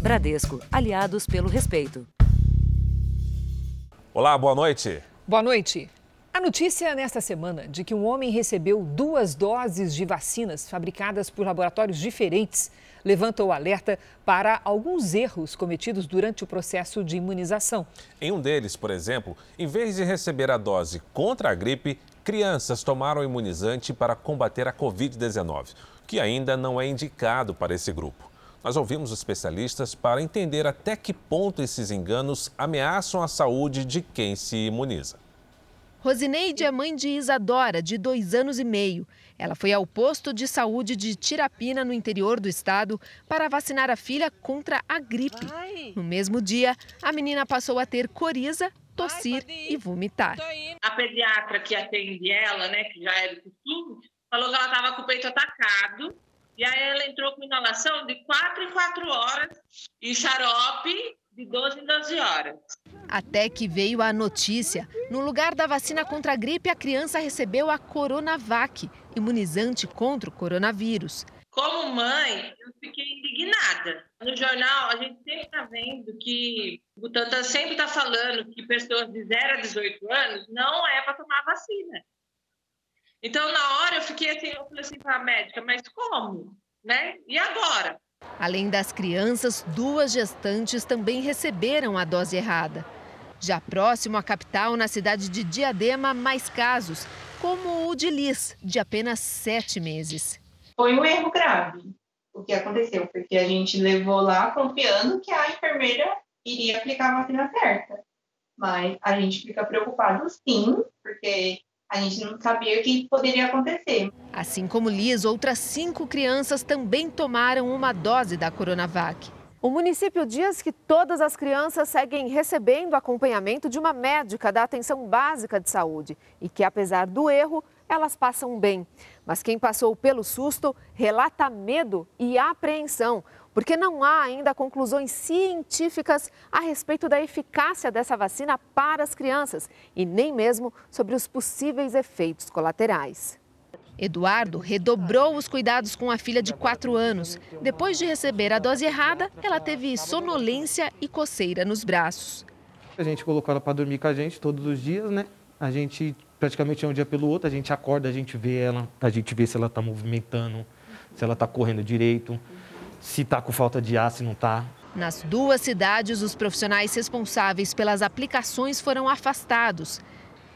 Bradesco, aliados pelo respeito. Olá, boa noite. Boa noite. A notícia nesta semana de que um homem recebeu duas doses de vacinas fabricadas por laboratórios diferentes levanta o alerta para alguns erros cometidos durante o processo de imunização. Em um deles, por exemplo, em vez de receber a dose contra a gripe, crianças tomaram o imunizante para combater a Covid-19, que ainda não é indicado para esse grupo. Nós ouvimos especialistas para entender até que ponto esses enganos ameaçam a saúde de quem se imuniza. Rosineide é mãe de Isadora, de dois anos e meio. Ela foi ao posto de saúde de Tirapina, no interior do estado, para vacinar a filha contra a gripe. No mesmo dia, a menina passou a ter coriza, tossir e vomitar. A pediatra que atende ela, né, que já é do costume, falou que ela estava com o peito atacado. E aí ela entrou com inalação de 4 em 4 horas e xarope de 12 em 12 horas. Até que veio a notícia. No lugar da vacina contra a gripe, a criança recebeu a Coronavac, imunizante contra o coronavírus. Como mãe, eu fiquei indignada. No jornal, a gente sempre está vendo que o Butantan sempre está falando que pessoas de 0 a 18 anos não é para tomar vacina. Então, na hora, eu fiquei assim, eu falei assim para a médica, mas como? Né? E agora? Além das crianças, duas gestantes também receberam a dose errada. Já próximo à capital, na cidade de Diadema, mais casos, como o de Liz, de apenas sete meses. Foi um erro grave o que aconteceu, porque a gente levou lá confiando que a enfermeira iria aplicar a vacina certa. Mas a gente fica preocupado sim, porque a gente não sabia o que poderia acontecer. Assim como Liz, outras cinco crianças também tomaram uma dose da Coronavac. O município diz que todas as crianças seguem recebendo acompanhamento de uma médica da atenção básica de saúde e que, apesar do erro, elas passam bem. Mas quem passou pelo susto relata medo e apreensão, porque não há ainda conclusões científicas a respeito da eficácia dessa vacina para as crianças e nem mesmo sobre os possíveis efeitos colaterais. Eduardo redobrou os cuidados com a filha de 4 anos. Depois de receber a dose errada, ela teve sonolência e coceira nos braços. A gente colocou ela para dormir com a gente todos os dias, né? A gente praticamente é um dia pelo outro, a gente acorda, a gente vê ela, a gente vê se ela está movimentando, se ela está correndo direito se está com falta de ar, se não está. Nas duas cidades, os profissionais responsáveis pelas aplicações foram afastados.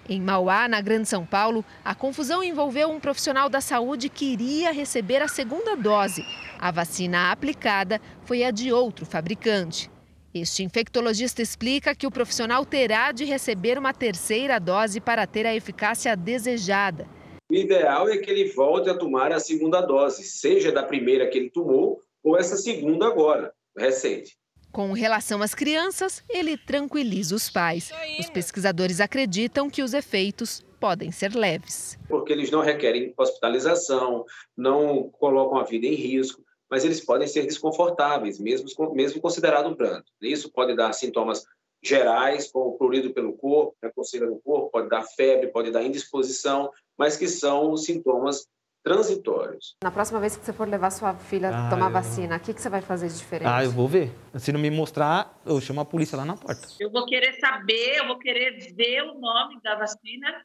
Em Mauá, na Grande São Paulo, a confusão envolveu um profissional da saúde que iria receber a segunda dose. A vacina aplicada foi a de outro fabricante. Este infectologista explica que o profissional terá de receber uma terceira dose para ter a eficácia desejada. O ideal é que ele volte a tomar a segunda dose, seja da primeira que ele tomou ou essa segunda agora, recente. Com relação às crianças, ele tranquiliza os pais. Os pesquisadores acreditam que os efeitos podem ser leves. Porque eles não requerem hospitalização, não colocam a vida em risco, mas eles podem ser desconfortáveis, mesmo, mesmo considerado um pranto. Isso pode dar sintomas gerais, como prurido pelo corpo, né, coceira no corpo, pode dar febre, pode dar indisposição, mas que são sintomas transitórios. Na próxima vez que você for levar sua filha ah, tomar vacina, o que, que você vai fazer de diferente? Ah, eu vou ver. Se não me mostrar, eu chamo a polícia lá na porta. Eu vou querer saber, eu vou querer ver o nome da vacina.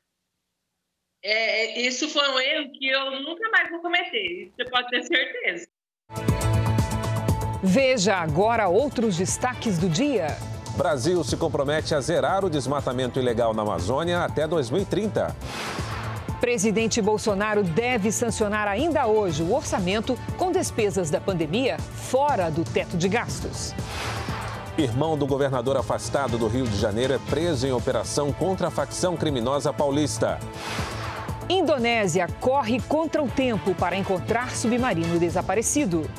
É, isso foi um erro que eu nunca mais vou cometer, isso você pode ter certeza. Veja agora outros destaques do dia. Brasil se compromete a zerar o desmatamento ilegal na Amazônia até 2030. Presidente Bolsonaro deve sancionar ainda hoje o orçamento com despesas da pandemia fora do teto de gastos. Irmão do governador afastado do Rio de Janeiro é preso em operação contra a facção criminosa paulista. Indonésia corre contra o tempo para encontrar submarino desaparecido.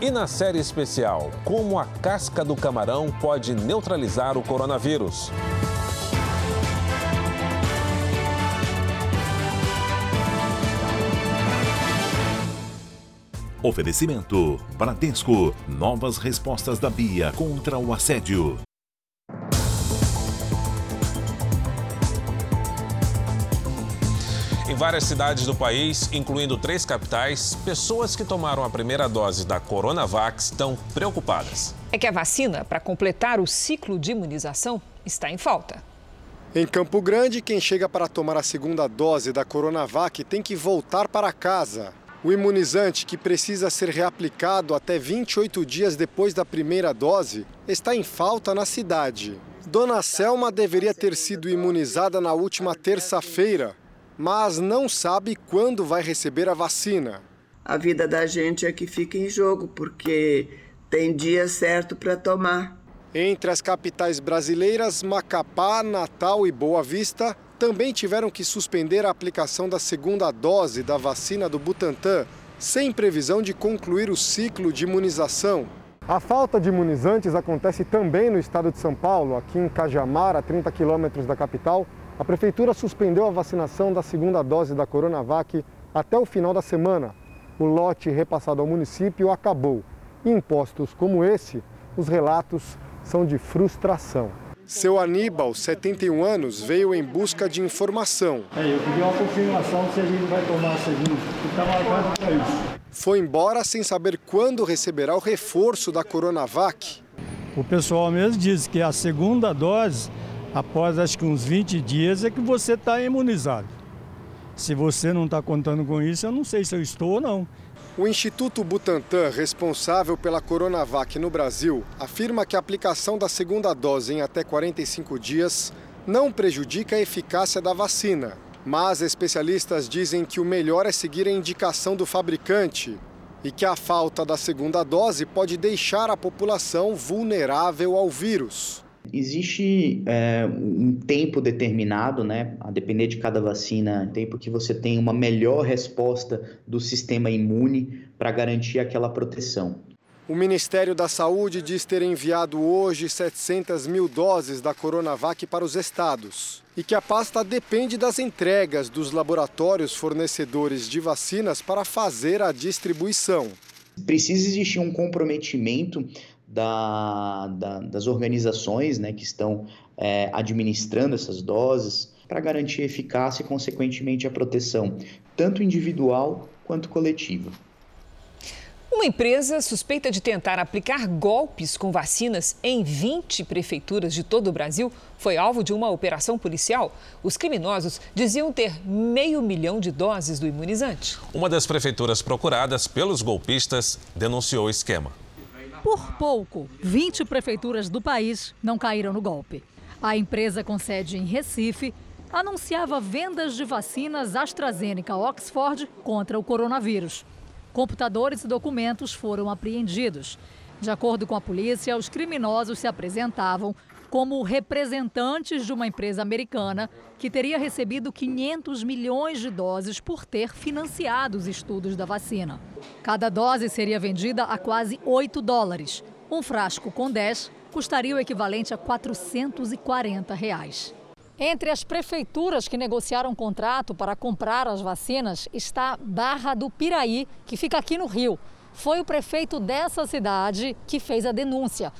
E na série especial, como a casca do camarão pode neutralizar o coronavírus. Oferecimento: Bradesco. Novas respostas da Bia contra o assédio. Em várias cidades do país, incluindo três capitais, pessoas que tomaram a primeira dose da Coronavac estão preocupadas. É que a vacina, para completar o ciclo de imunização, está em falta. Em Campo Grande, quem chega para tomar a segunda dose da Coronavac tem que voltar para casa. O imunizante, que precisa ser reaplicado até 28 dias depois da primeira dose, está em falta na cidade. Dona Selma deveria ter sido imunizada na última terça-feira, mas não sabe quando vai receber a vacina. A vida da gente é que fica em jogo, porque tem dia certo para tomar. Entre as capitais brasileiras, Macapá, Natal e Boa Vista também tiveram que suspender a aplicação da segunda dose da vacina do Butantan, sem previsão de concluir o ciclo de imunização. A falta de imunizantes acontece também no estado de São Paulo, aqui em Cajamar, a 30 quilômetros da capital. A prefeitura suspendeu a vacinação da segunda dose da Coronavac até o final da semana. O lote repassado ao município acabou. Em postos como esse, os relatos são de frustração. Seu Aníbal, 71 anos, veio em busca de informação. É, eu pedi uma confirmação se a gente vai tomar a segunda, que está marcado para isso. Foi embora sem saber quando receberá o reforço da Coronavac. O pessoal mesmo diz que a segunda dose, após acho que uns 20 dias, é que você está imunizado. Se você não está contando com isso, eu não sei se eu estou ou não. O Instituto Butantan, responsável pela Coronavac no Brasil, afirma que a aplicação da segunda dose em até 45 dias não prejudica a eficácia da vacina. Mas especialistas dizem que o melhor é seguir a indicação do fabricante e que a falta da segunda dose pode deixar a população vulnerável ao vírus. Existe é, um tempo determinado, né, a depender de cada vacina, tempo que você tem uma melhor resposta do sistema imune para garantir aquela proteção. O Ministério da Saúde diz ter enviado hoje 700 mil doses da Coronavac para os estados e que a pasta depende das entregas dos laboratórios fornecedores de vacinas para fazer a distribuição. Precisa existir um comprometimento da, da, das organizações né, que estão é, administrando essas doses para garantir a eficácia e, consequentemente, a proteção, tanto individual quanto coletiva. Uma empresa suspeita de tentar aplicar golpes com vacinas em 20 prefeituras de todo o Brasil foi alvo de uma operação policial. Os criminosos diziam ter meio milhão de doses do imunizante. Uma das prefeituras procuradas pelos golpistas denunciou o esquema. Por pouco, 20 prefeituras do país não caíram no golpe. A empresa com sede em Recife anunciava vendas de vacinas AstraZeneca Oxford contra o coronavírus. Computadores e documentos foram apreendidos. De acordo com a polícia, os criminosos se apresentavam como representantes de uma empresa americana que teria recebido 500 milhões de doses por ter financiado os estudos da vacina. Cada dose seria vendida a quase 8 dólares. Um frasco com 10 custaria o equivalente a 440 reais. Entre as prefeituras que negociaram contrato para comprar as vacinas está Barra do Piraí, que fica aqui no Rio. Foi o prefeito dessa cidade que fez a denúncia.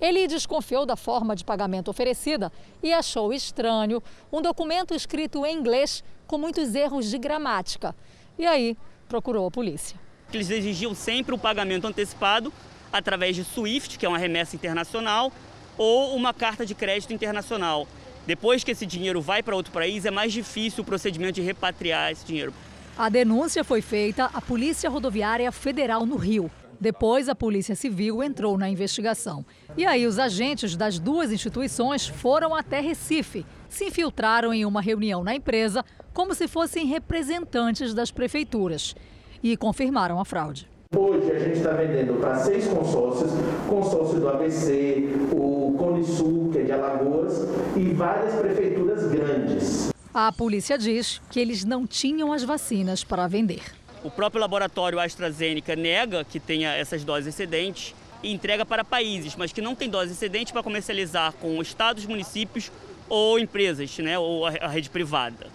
Ele desconfiou da forma de pagamento oferecida e achou estranho um documento escrito em inglês com muitos erros de gramática. E aí procurou a polícia. Eles exigiam sempre o pagamento antecipado através de SWIFT, que é uma remessa internacional, ou uma carta de crédito internacional. Depois que esse dinheiro vai para outro país, é mais difícil o procedimento de repatriar esse dinheiro. A denúncia foi feita à Polícia Rodoviária Federal no Rio. Depois, a Polícia Civil entrou na investigação. E aí, os agentes das duas instituições foram até Recife, se infiltraram em uma reunião na empresa como se fossem representantes das prefeituras e confirmaram a fraude. Hoje a gente está vendendo para seis consórcios, consórcio do ABC, o Cone Sul, que é de Alagoas, e várias prefeituras grandes. A polícia diz que eles não tinham as vacinas para vender. O próprio laboratório AstraZeneca nega que tenha essas doses excedentes e entrega para países, mas que não tem dose excedente para comercializar com estados, municípios ou empresas, né, ou a rede privada.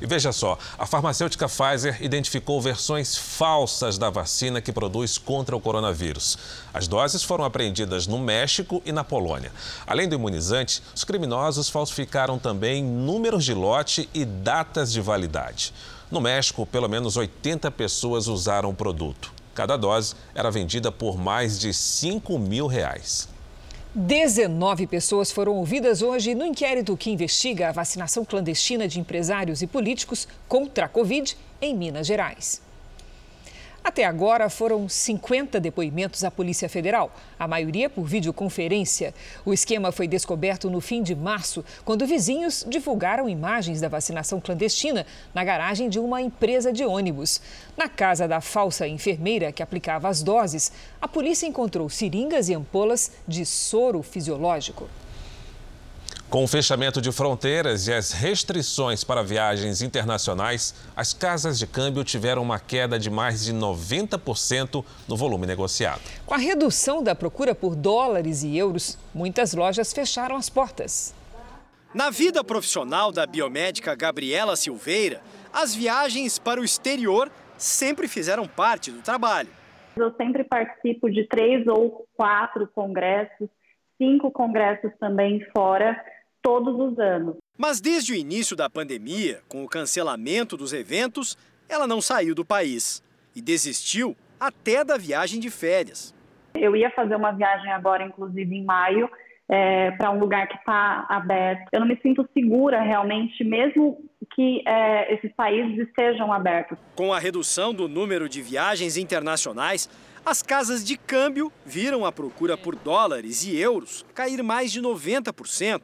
E veja só, a farmacêutica Pfizer identificou versões falsas da vacina que produz contra o coronavírus. As doses foram apreendidas no México e na Polônia. Além do imunizante, os criminosos falsificaram também números de lote e datas de validade. No México, pelo menos 80 pessoas usaram o produto. Cada dose era vendida por mais de 5 mil reais. 19 pessoas foram ouvidas hoje no inquérito que investiga a vacinação clandestina de empresários e políticos contra a Covid em Minas Gerais. Até agora foram 50 depoimentos à Polícia Federal, a maioria por videoconferência. O esquema foi descoberto no fim de março, quando vizinhos divulgaram imagens da vacinação clandestina na garagem de uma empresa de ônibus. Na casa da falsa enfermeira que aplicava as doses, a polícia encontrou seringas e ampolas de soro fisiológico. Com o fechamento de fronteiras e as restrições para viagens internacionais, as casas de câmbio tiveram uma queda de mais de 90% no volume negociado. Com a redução da procura por dólares e euros, muitas lojas fecharam as portas. Na vida profissional da biomédica Gabriela Silveira, as viagens para o exterior sempre fizeram parte do trabalho. Eu sempre participo de três ou quatro congressos, cinco congressos também fora todos os anos. Mas desde o início da pandemia, com o cancelamento dos eventos, ela não saiu do país e desistiu até da viagem de férias. Eu ia fazer uma viagem agora, inclusive em maio, é, para um lugar que está aberto. Eu não me sinto segura realmente, mesmo que é, esses países estejam abertos. Com a redução do número de viagens internacionais, as casas de câmbio viram a procura por dólares e euros cair mais de 90%.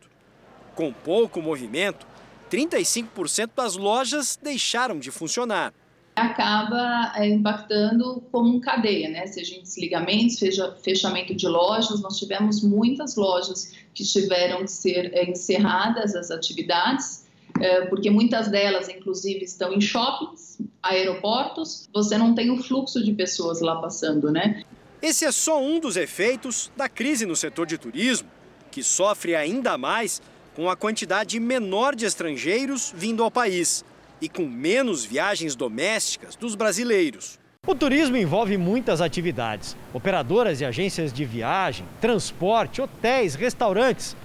Com pouco movimento, 35% das lojas deixaram de funcionar. Acaba é, impactando como um cadeia, né? Seja em desligamentos, seja fechamento de lojas. Nós tivemos muitas lojas que tiveram que ser é, encerradas as atividades, é, porque muitas delas, inclusive, estão em shoppings, aeroportos. Você não tem o fluxo de pessoas lá passando, né? Esse é só um dos efeitos da crise no setor de turismo, que sofre ainda mais com a quantidade menor de estrangeiros vindo ao país e com menos viagens domésticas dos brasileiros. O turismo envolve muitas atividades: operadoras e agências de viagem, transporte, hotéis, restaurantes.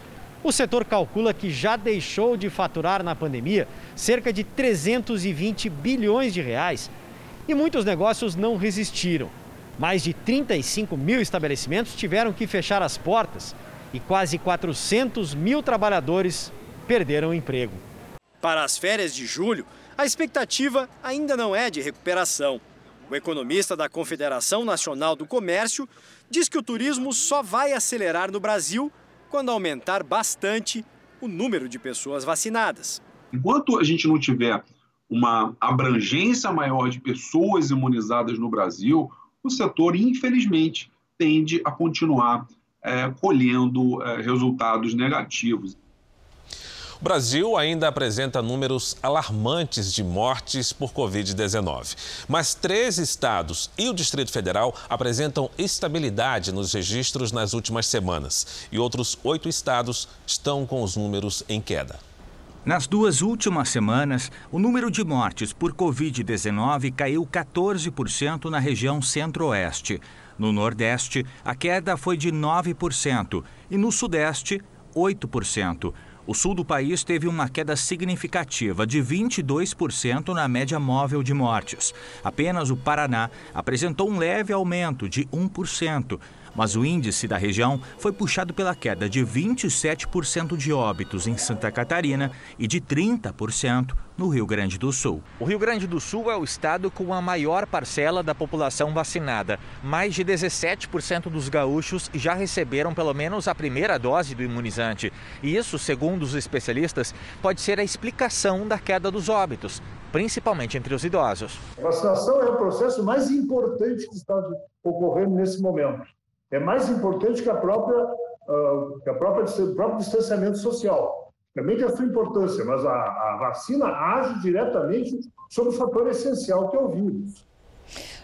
O setor calcula que já deixou de faturar na pandemia cerca de 320 bilhões de reais. E muitos negócios não resistiram. Mais de 35 mil estabelecimentos tiveram que fechar as portas e quase 400 mil trabalhadores perderam o emprego. Para as férias de julho, a expectativa ainda não é de recuperação. O economista da Confederação Nacional do Comércio diz que o turismo só vai acelerar no Brasil quando aumentar bastante o número de pessoas vacinadas. Enquanto a gente não tiver uma abrangência maior de pessoas imunizadas no Brasil, o setor, infelizmente, tende a continuar é, colhendo é, resultados negativos. O Brasil ainda apresenta números alarmantes de mortes por Covid-19. Mas três estados e o Distrito Federal apresentam estabilidade nos registros nas últimas semanas. E outros oito estados estão com os números em queda. Nas duas últimas semanas, o número de mortes por Covid-19 caiu 14% na região centro-oeste. No Nordeste, a queda foi de 9% e no Sudeste, 8%. O sul do país teve uma queda significativa de 22% na média móvel de mortes. Apenas o Paraná apresentou um leve aumento de 1% mas o índice da região foi puxado pela queda de 27% de óbitos em Santa Catarina e de 30% no Rio Grande do Sul. O Rio Grande do Sul é o estado com a maior parcela da população vacinada. Mais de 17% dos gaúchos já receberam pelo menos a primeira dose do imunizante. E isso, segundo os especialistas, pode ser a explicação da queda dos óbitos, principalmente entre os idosos. A vacinação é o processo mais importante que está ocorrendo nesse momento é mais importante que a própria, uh, que a própria o próprio distanciamento social. Também tem a sua importância, mas a, a vacina age diretamente sobre o fator essencial que é o vírus.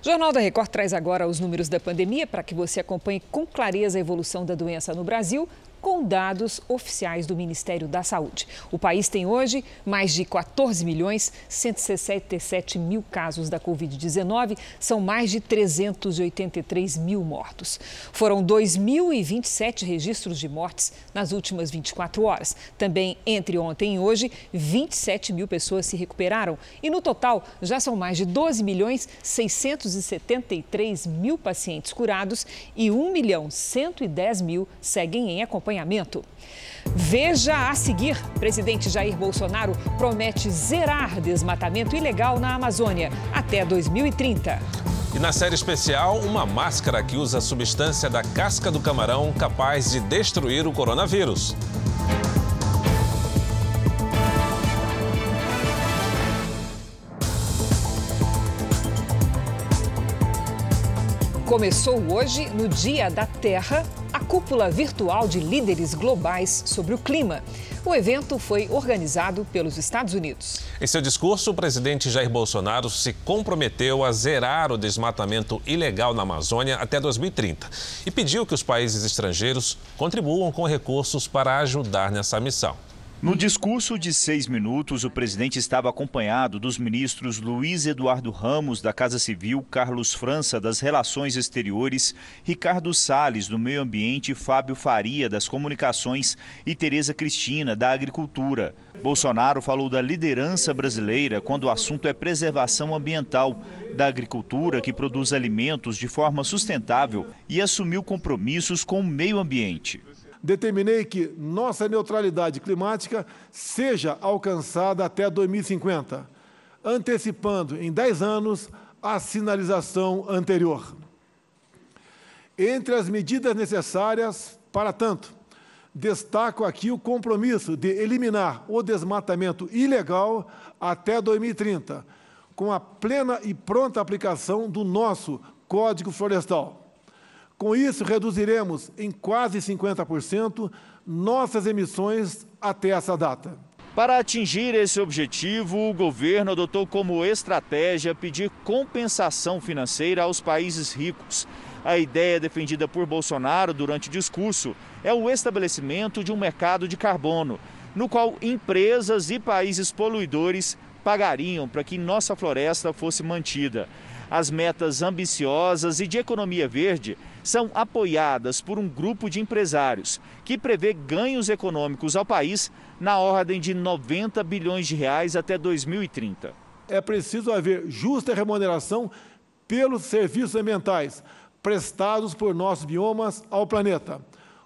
Jornal da Record traz agora os números da pandemia para que você acompanhe com clareza a evolução da doença no Brasil com dados oficiais do Ministério da Saúde. O país tem hoje mais de 14 milhões 167 mil casos da Covid-19, são mais de 383 mil mortos. Foram 2.027 registros de mortes nas últimas 24 horas. Também entre ontem e hoje, 27 mil pessoas se recuperaram e no total já são mais de 12 milhões 673 mil pacientes curados e 1 milhão 110 mil seguem em acompanhamento. Veja a seguir: presidente Jair Bolsonaro promete zerar desmatamento ilegal na Amazônia até 2030. E na série especial, uma máscara que usa a substância da casca do camarão capaz de destruir o coronavírus. Começou hoje, no Dia da Terra, a cúpula virtual de líderes globais sobre o clima. O evento foi organizado pelos Estados Unidos. Em seu discurso, o presidente Jair Bolsonaro se comprometeu a zerar o desmatamento ilegal na Amazônia até 2030 e pediu que os países estrangeiros contribuam com recursos para ajudar nessa missão. No discurso de seis minutos, o presidente estava acompanhado dos ministros Luiz Eduardo Ramos, da Casa Civil, Carlos França, das Relações Exteriores, Ricardo Salles, do Meio Ambiente, Fábio Faria, das Comunicações e Tereza Cristina, da Agricultura. Bolsonaro falou da liderança brasileira quando o assunto é preservação ambiental, da agricultura que produz alimentos de forma sustentável e assumiu compromissos com o meio ambiente determinei que nossa neutralidade climática seja alcançada até 2050, antecipando em 10 anos a sinalização anterior. Entre as medidas necessárias para tanto, destaco aqui o compromisso de eliminar o desmatamento ilegal até 2030, com a plena e pronta aplicação do nosso Código Florestal. Com isso, reduziremos em quase 50% nossas emissões até essa data. Para atingir esse objetivo, o governo adotou como estratégia pedir compensação financeira aos países ricos. A ideia defendida por Bolsonaro durante o discurso é o estabelecimento de um mercado de carbono, no qual empresas e países poluidores pagariam para que nossa floresta fosse mantida. As metas ambiciosas e de economia verde são apoiadas por um grupo de empresários que prevê ganhos econômicos ao país na ordem de 90 bilhões de reais até 2030. É preciso haver justa remuneração pelos serviços ambientais prestados por nossos biomas ao planeta,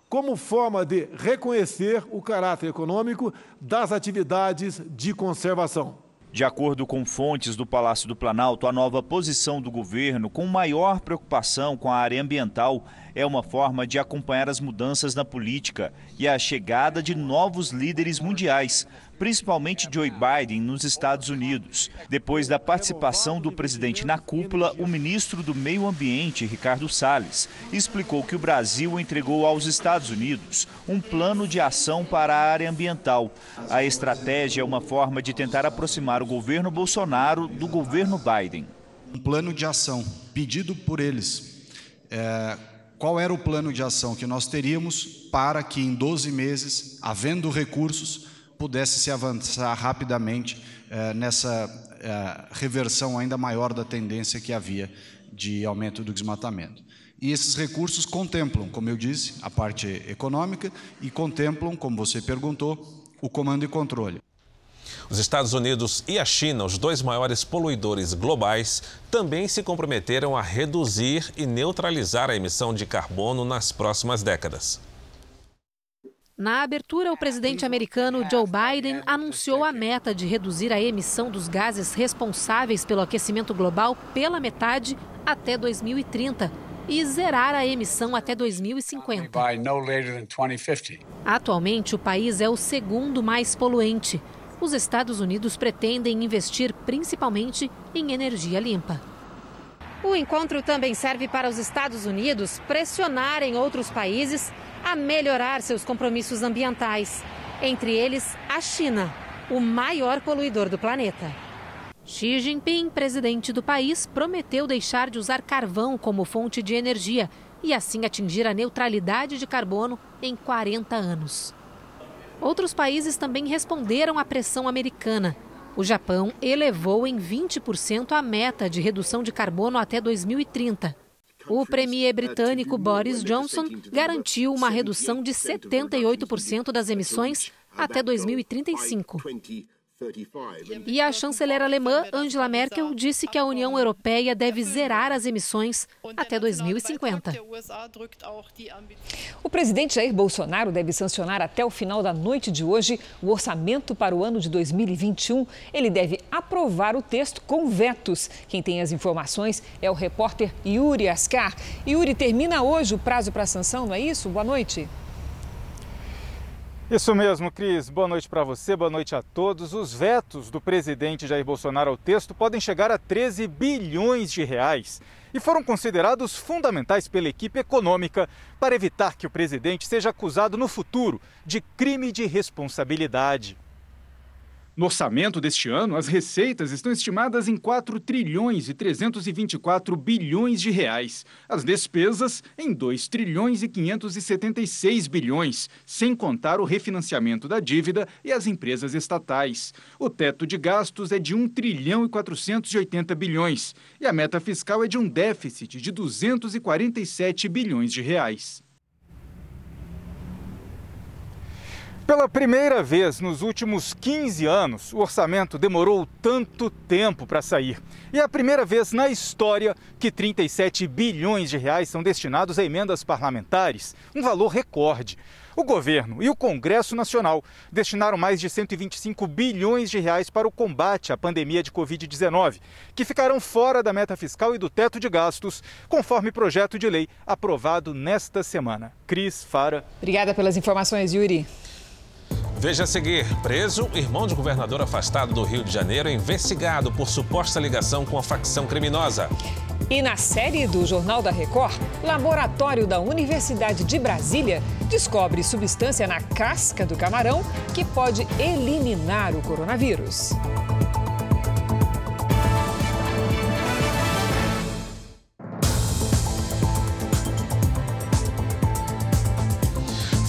como forma de reconhecer o caráter econômico das atividades de conservação. De acordo com fontes do Palácio do Planalto, a nova posição do governo, com maior preocupação com a área ambiental, é uma forma de acompanhar as mudanças na política e a chegada de novos líderes mundiais, principalmente Joe Biden nos Estados Unidos. Depois da participação do presidente na cúpula, o ministro do Meio Ambiente, Ricardo Salles, explicou que o Brasil entregou aos Estados Unidos um plano de ação para a área ambiental. A estratégia é uma forma de tentar aproximar o governo Bolsonaro do governo Biden. Um plano de ação pedido por eles. É, qual era o plano de ação que nós teríamos para que em 12 meses, havendo recursos, pudesse se avançar rapidamente eh, nessa eh, reversão ainda maior da tendência que havia de aumento do desmatamento. E esses recursos contemplam, como eu disse, a parte econômica e contemplam, como você perguntou, o comando e controle. Os Estados Unidos e a China, os dois maiores poluidores globais, também se comprometeram a reduzir e neutralizar a emissão de carbono nas próximas décadas. Na abertura, o presidente americano Joe Biden anunciou a meta de reduzir a emissão dos gases responsáveis pelo aquecimento global pela metade até 2030 e zerar a emissão até 2050. Atualmente, o país é o segundo mais poluente. Os Estados Unidos pretendem investir principalmente em energia limpa. O encontro também serve para os Estados Unidos pressionarem outros países a melhorar seus compromissos ambientais, entre eles a China, o maior poluidor do planeta. Xi Jinping, presidente do país, prometeu deixar de usar carvão como fonte de energia e assim atingir a neutralidade de carbono em 40 anos. Outros países também responderam à pressão americana. O Japão elevou em 20% a meta de redução de carbono até 2030. O premier britânico Boris Johnson garantiu uma redução de 78% das emissões até 2035. E a chanceler alemã Angela Merkel disse que a União Europeia deve zerar as emissões até 2050. O presidente Jair Bolsonaro deve sancionar até o final da noite de hoje o orçamento para o ano de 2021. Ele deve aprovar o texto com vetos. Quem tem as informações é o repórter Yuri Ascar. Yuri, termina hoje o prazo para a sanção, não é isso? Boa noite. Isso mesmo, Cris. Boa noite para você, boa noite a todos. Os vetos do presidente Jair Bolsonaro ao texto podem chegar a 13 bilhões de reais e foram considerados fundamentais pela equipe econômica para evitar que o presidente seja acusado no futuro de crime de responsabilidade. No orçamento deste ano, as receitas estão estimadas em 4 trilhões e 324 bilhões de reais. As despesas em 2 trilhões e 576 bilhões, sem contar o refinanciamento da dívida e as empresas estatais. O teto de gastos é de 1 trilhão e 480 bilhões e a meta fiscal é de um déficit de 247 bilhões de reais. Pela primeira vez nos últimos 15 anos, o orçamento demorou tanto tempo para sair. E é a primeira vez na história que 37 bilhões de reais são destinados a emendas parlamentares, um valor recorde. O governo e o Congresso Nacional destinaram mais de 125 bilhões de reais para o combate à pandemia de Covid-19, que ficarão fora da meta fiscal e do teto de gastos, conforme projeto de lei aprovado nesta semana. Cris Fara. Obrigada pelas informações, Yuri. Veja a seguir: preso, irmão de governador afastado do Rio de Janeiro, investigado por suposta ligação com a facção criminosa. E na série do Jornal da Record, laboratório da Universidade de Brasília descobre substância na casca do camarão que pode eliminar o coronavírus.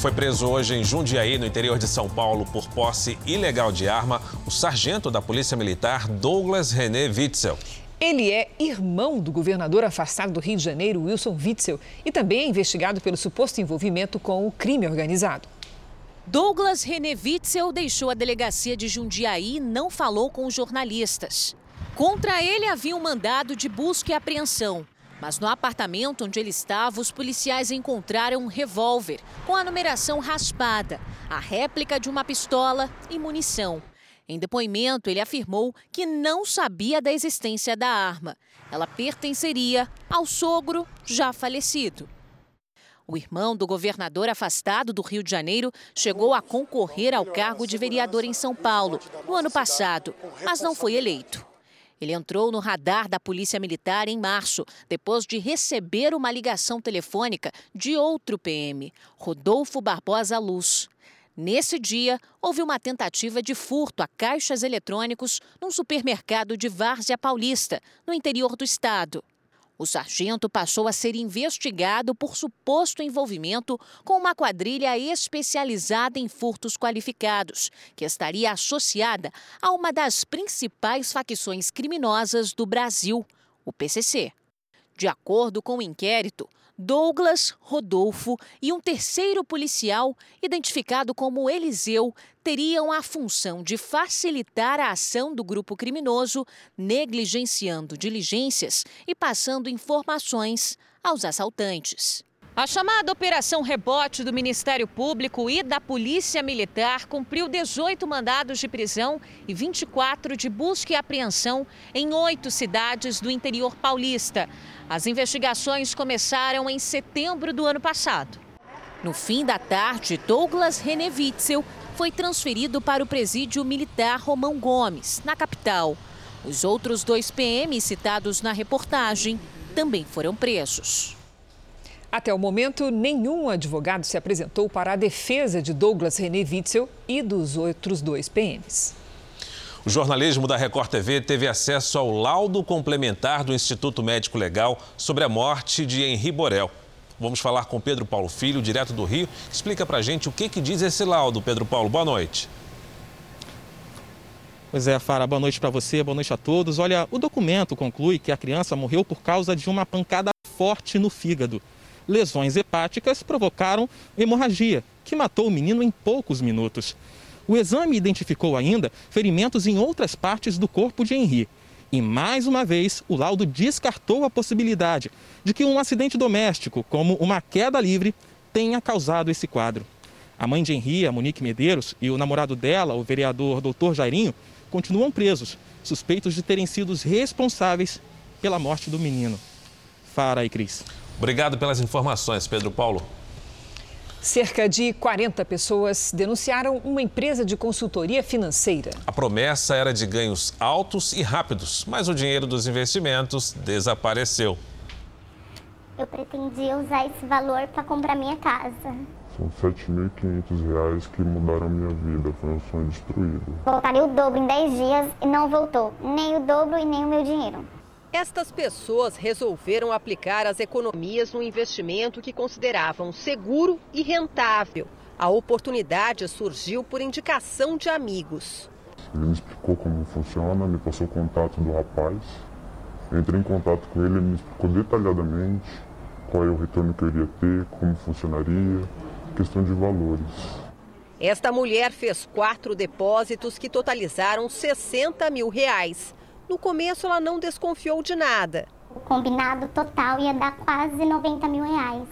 Foi preso hoje em Jundiaí, no interior de São Paulo, por posse ilegal de arma, o sargento da Polícia Militar Douglas René Witzel. Ele é irmão do governador afastado do Rio de Janeiro, Wilson Witzel, e também é investigado pelo suposto envolvimento com o crime organizado. Douglas René Witzel deixou a delegacia de Jundiaí e não falou com os jornalistas. Contra ele havia um mandado de busca e apreensão. Mas no apartamento onde ele estava, os policiais encontraram um revólver com a numeração raspada, a réplica de uma pistola e munição. Em depoimento, ele afirmou que não sabia da existência da arma. Ela pertenceria ao sogro já falecido. O irmão do governador afastado do Rio de Janeiro chegou a concorrer ao cargo de vereador em São Paulo no ano passado, mas não foi eleito. Ele entrou no radar da Polícia Militar em março, depois de receber uma ligação telefônica de outro PM, Rodolfo Barbosa Luz. Nesse dia, houve uma tentativa de furto a caixas eletrônicos num supermercado de Várzea Paulista, no interior do estado. O sargento passou a ser investigado por suposto envolvimento com uma quadrilha especializada em furtos qualificados, que estaria associada a uma das principais facções criminosas do Brasil, o PCC. De acordo com o inquérito, Douglas, Rodolfo e um terceiro policial, identificado como Eliseu, teriam a função de facilitar a ação do grupo criminoso, negligenciando diligências e passando informações aos assaltantes. A chamada Operação Rebote do Ministério Público e da Polícia Militar cumpriu 18 mandados de prisão e 24 de busca e apreensão em oito cidades do interior paulista. As investigações começaram em setembro do ano passado. No fim da tarde, Douglas René Witzel foi transferido para o presídio militar Romão Gomes, na capital. Os outros dois PMs citados na reportagem também foram presos. Até o momento, nenhum advogado se apresentou para a defesa de Douglas René Witzel e dos outros dois PMs. O jornalismo da Record TV teve acesso ao laudo complementar do Instituto Médico Legal sobre a morte de Henri Borel. Vamos falar com Pedro Paulo Filho, direto do Rio. Explica pra gente o que, que diz esse laudo, Pedro Paulo. Boa noite. Pois é, Fara, boa noite para você, boa noite a todos. Olha, o documento conclui que a criança morreu por causa de uma pancada forte no fígado. Lesões hepáticas provocaram hemorragia, que matou o menino em poucos minutos. O exame identificou ainda ferimentos em outras partes do corpo de Henri. E mais uma vez, o laudo descartou a possibilidade de que um acidente doméstico, como uma queda livre, tenha causado esse quadro. A mãe de Henri, a Monique Medeiros, e o namorado dela, o vereador Dr. Jairinho, continuam presos, suspeitos de terem sido responsáveis pela morte do menino. Fara e Cris. Obrigado pelas informações, Pedro Paulo. Cerca de 40 pessoas denunciaram uma empresa de consultoria financeira. A promessa era de ganhos altos e rápidos, mas o dinheiro dos investimentos desapareceu. Eu pretendia usar esse valor para comprar minha casa. São 7.500 reais que mudaram minha vida. Foi um sonho destruído. Voltaria o dobro em 10 dias e não voltou. Nem o dobro e nem o meu dinheiro. Estas pessoas resolveram aplicar as economias no investimento que consideravam seguro e rentável. A oportunidade surgiu por indicação de amigos. Ele me explicou como funciona, me passou o contato do rapaz. Eu entrei em contato com ele, ele me explicou detalhadamente qual é o retorno que eu iria ter, como funcionaria, questão de valores. Esta mulher fez quatro depósitos que totalizaram 60 mil reais. No começo, ela não desconfiou de nada. O combinado total ia dar quase 90 mil reais.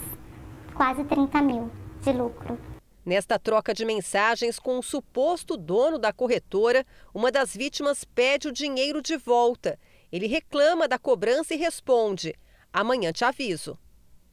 Quase 30 mil de lucro. Nesta troca de mensagens com o suposto dono da corretora, uma das vítimas pede o dinheiro de volta. Ele reclama da cobrança e responde: Amanhã te aviso.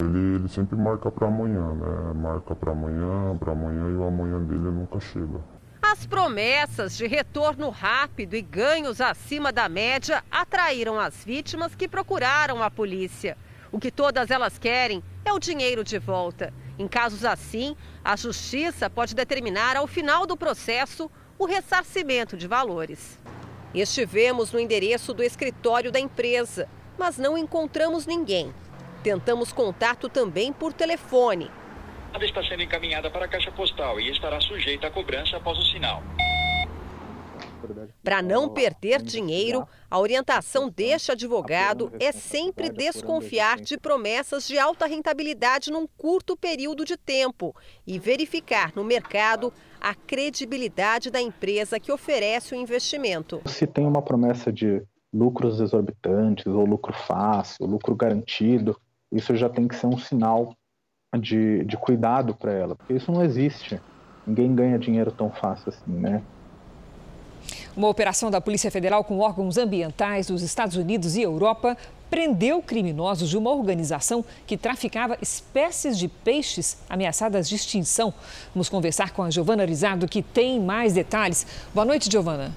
Ele, ele sempre marca para amanhã, né? Marca para amanhã, para amanhã e o amanhã dele nunca chega. As promessas de retorno rápido e ganhos acima da média atraíram as vítimas que procuraram a polícia. O que todas elas querem é o dinheiro de volta. Em casos assim, a justiça pode determinar ao final do processo o ressarcimento de valores. Estivemos no endereço do escritório da empresa, mas não encontramos ninguém. Tentamos contato também por telefone. A está sendo encaminhada para a caixa postal e estará sujeita à cobrança após o sinal. Para não perder dinheiro, a orientação deste advogado é sempre desconfiar de promessas de alta rentabilidade num curto período de tempo e verificar no mercado a credibilidade da empresa que oferece o investimento. Se tem uma promessa de lucros exorbitantes ou lucro fácil, lucro garantido, isso já tem que ser um sinal de, de cuidado para ela, porque isso não existe. Ninguém ganha dinheiro tão fácil assim, né? Uma operação da Polícia Federal com órgãos ambientais dos Estados Unidos e Europa prendeu criminosos de uma organização que traficava espécies de peixes ameaçadas de extinção. Vamos conversar com a Giovana Rizado, que tem mais detalhes. Boa noite, Giovana.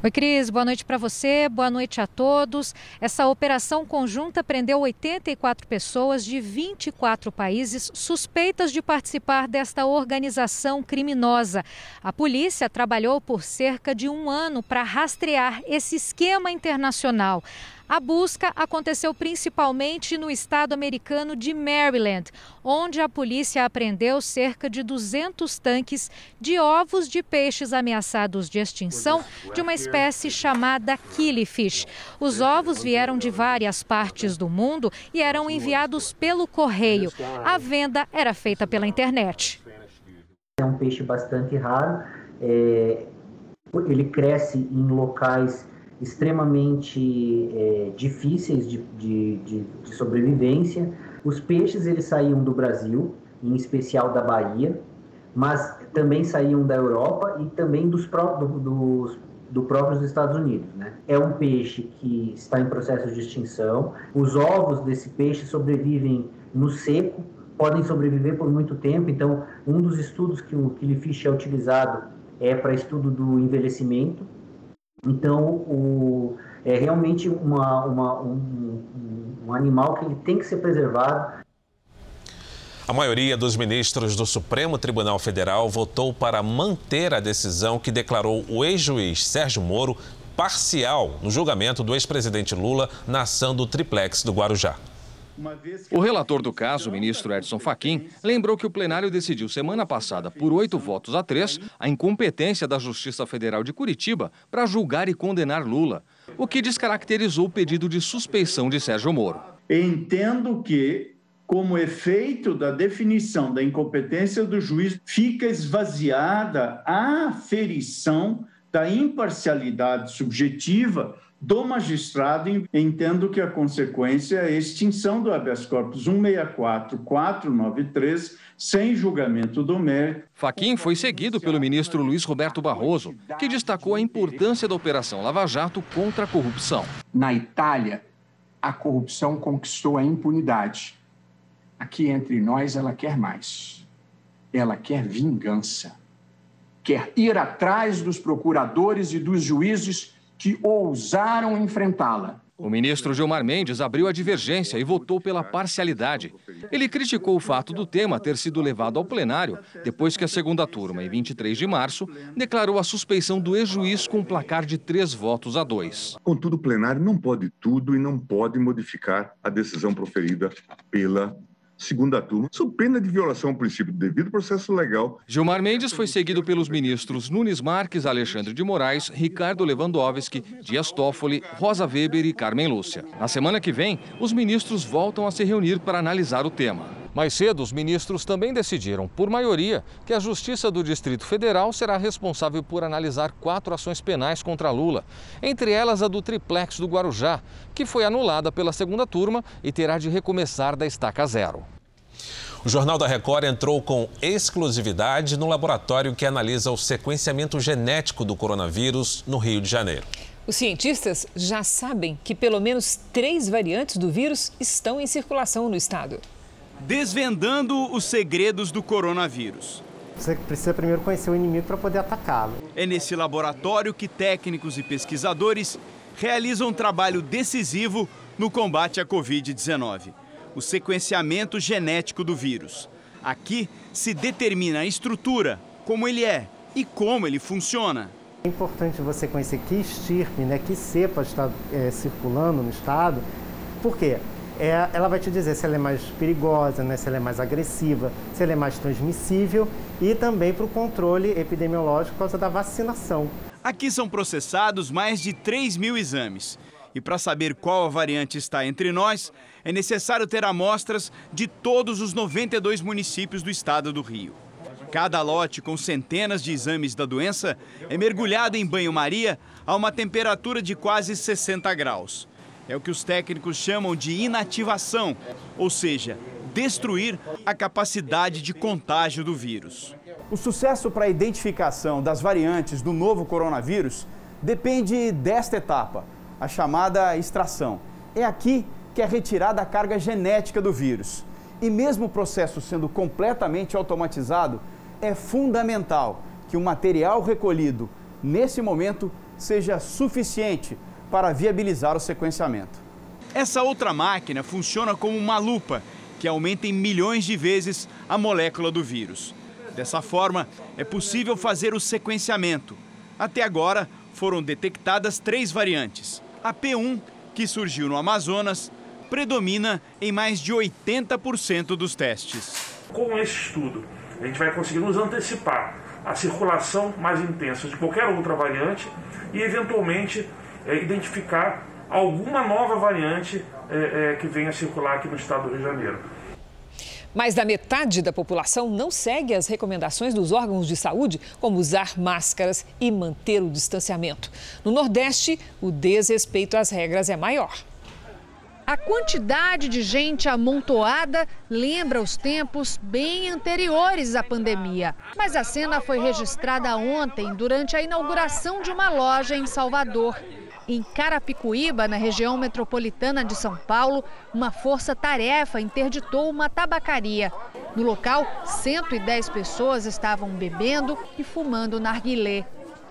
Oi, Cris, boa noite para você, boa noite a todos. Essa operação conjunta prendeu 84 pessoas de 24 países suspeitas de participar desta organização criminosa. A polícia trabalhou por cerca de um ano para rastrear esse esquema internacional. A busca aconteceu principalmente no estado americano de Maryland, onde a polícia apreendeu cerca de 200 tanques de ovos de peixes ameaçados de extinção de uma espécie chamada killifish. Os ovos vieram de várias partes do mundo e eram enviados pelo correio. A venda era feita pela internet. É um peixe bastante raro. É... Ele cresce em locais extremamente é, difíceis de, de, de, de, sobrevivência. Os peixes eles saíam do Brasil, em especial da Bahia, mas também saíam da Europa e também dos, do, próprios Estados Unidos. Né? É um peixe que está em processo de extinção. Os ovos desse peixe sobrevivem no seco, podem sobreviver por muito tempo. Então, um dos estudos que o killifish é utilizado é para estudo do envelhecimento então, o, é realmente uma, uma, um, um animal que ele tem que ser preservado. A maioria dos ministros do Supremo Tribunal Federal votou para manter a decisão que declarou o ex-juiz Sérgio Moro parcial no julgamento do ex-presidente Lula na ação do triplex do Guarujá. O relator do caso, o ministro Edson Fachin, lembrou que o plenário decidiu semana passada, por oito votos a três, a incompetência da Justiça Federal de Curitiba para julgar e condenar Lula, o que descaracterizou o pedido de suspeição de Sérgio Moro. Entendo que, como efeito da definição da incompetência do juiz, fica esvaziada a aferição da imparcialidade subjetiva do magistrado, entendo que a consequência é a extinção do habeas corpus 164-493, sem julgamento do mérito. Faquim foi seguido pelo ministro Luiz Roberto Barroso, que destacou a importância da Operação Lava Jato contra a corrupção. Na Itália, a corrupção conquistou a impunidade. Aqui entre nós, ela quer mais. Ela quer vingança. Quer ir atrás dos procuradores e dos juízes que ousaram enfrentá-la. O ministro Gilmar Mendes abriu a divergência e votou pela parcialidade. Ele criticou o fato do tema ter sido levado ao plenário depois que a segunda turma, em 23 de março, declarou a suspeição do ex-juiz com um placar de três votos a dois. Contudo, o plenário não pode tudo e não pode modificar a decisão proferida pela segunda turma, sob pena de violação ao princípio do devido processo legal. Gilmar Mendes foi seguido pelos ministros Nunes Marques, Alexandre de Moraes, Ricardo Lewandowski, Dias Toffoli, Rosa Weber e Carmen Lúcia. Na semana que vem, os ministros voltam a se reunir para analisar o tema. Mais cedo, os ministros também decidiram, por maioria, que a Justiça do Distrito Federal será responsável por analisar quatro ações penais contra Lula, entre elas a do triplex do Guarujá, que foi anulada pela segunda turma e terá de recomeçar da estaca zero. O Jornal da Record entrou com exclusividade no laboratório que analisa o sequenciamento genético do coronavírus no Rio de Janeiro. Os cientistas já sabem que pelo menos três variantes do vírus estão em circulação no estado. Desvendando os segredos do coronavírus. Você precisa primeiro conhecer o inimigo para poder atacá-lo. É nesse laboratório que técnicos e pesquisadores realizam um trabalho decisivo no combate à Covid-19 o sequenciamento genético do vírus. Aqui se determina a estrutura, como ele é e como ele funciona. É importante você conhecer que estirpe, né, que cepa está é, circulando no estado, porque é, ela vai te dizer se ela é mais perigosa, né, se ela é mais agressiva, se ela é mais transmissível e também para o controle epidemiológico por causa da vacinação. Aqui são processados mais de 3 mil exames. E para saber qual a variante está entre nós, é necessário ter amostras de todos os 92 municípios do estado do Rio. Cada lote com centenas de exames da doença é mergulhado em banho-maria a uma temperatura de quase 60 graus. É o que os técnicos chamam de inativação, ou seja, destruir a capacidade de contágio do vírus. O sucesso para a identificação das variantes do novo coronavírus depende desta etapa, a chamada extração. É aqui que é retirada a carga genética do vírus. E mesmo o processo sendo completamente automatizado, é fundamental que o material recolhido nesse momento seja suficiente para viabilizar o sequenciamento. Essa outra máquina funciona como uma lupa que aumenta em milhões de vezes a molécula do vírus. Dessa forma, é possível fazer o sequenciamento. Até agora, foram detectadas três variantes: a P1, que surgiu no Amazonas, predomina em mais de 80% dos testes. Com esse estudo, a gente vai conseguir nos antecipar a circulação mais intensa de qualquer outra variante e, eventualmente, é, identificar alguma nova variante é, é, que venha a circular aqui no estado do Rio de Janeiro. Mais da metade da população não segue as recomendações dos órgãos de saúde, como usar máscaras e manter o distanciamento. No Nordeste, o desrespeito às regras é maior. A quantidade de gente amontoada lembra os tempos bem anteriores à pandemia. Mas a cena foi registrada ontem durante a inauguração de uma loja em Salvador. Em Carapicuíba, na região metropolitana de São Paulo, uma força-tarefa interditou uma tabacaria. No local, 110 pessoas estavam bebendo e fumando narguilé.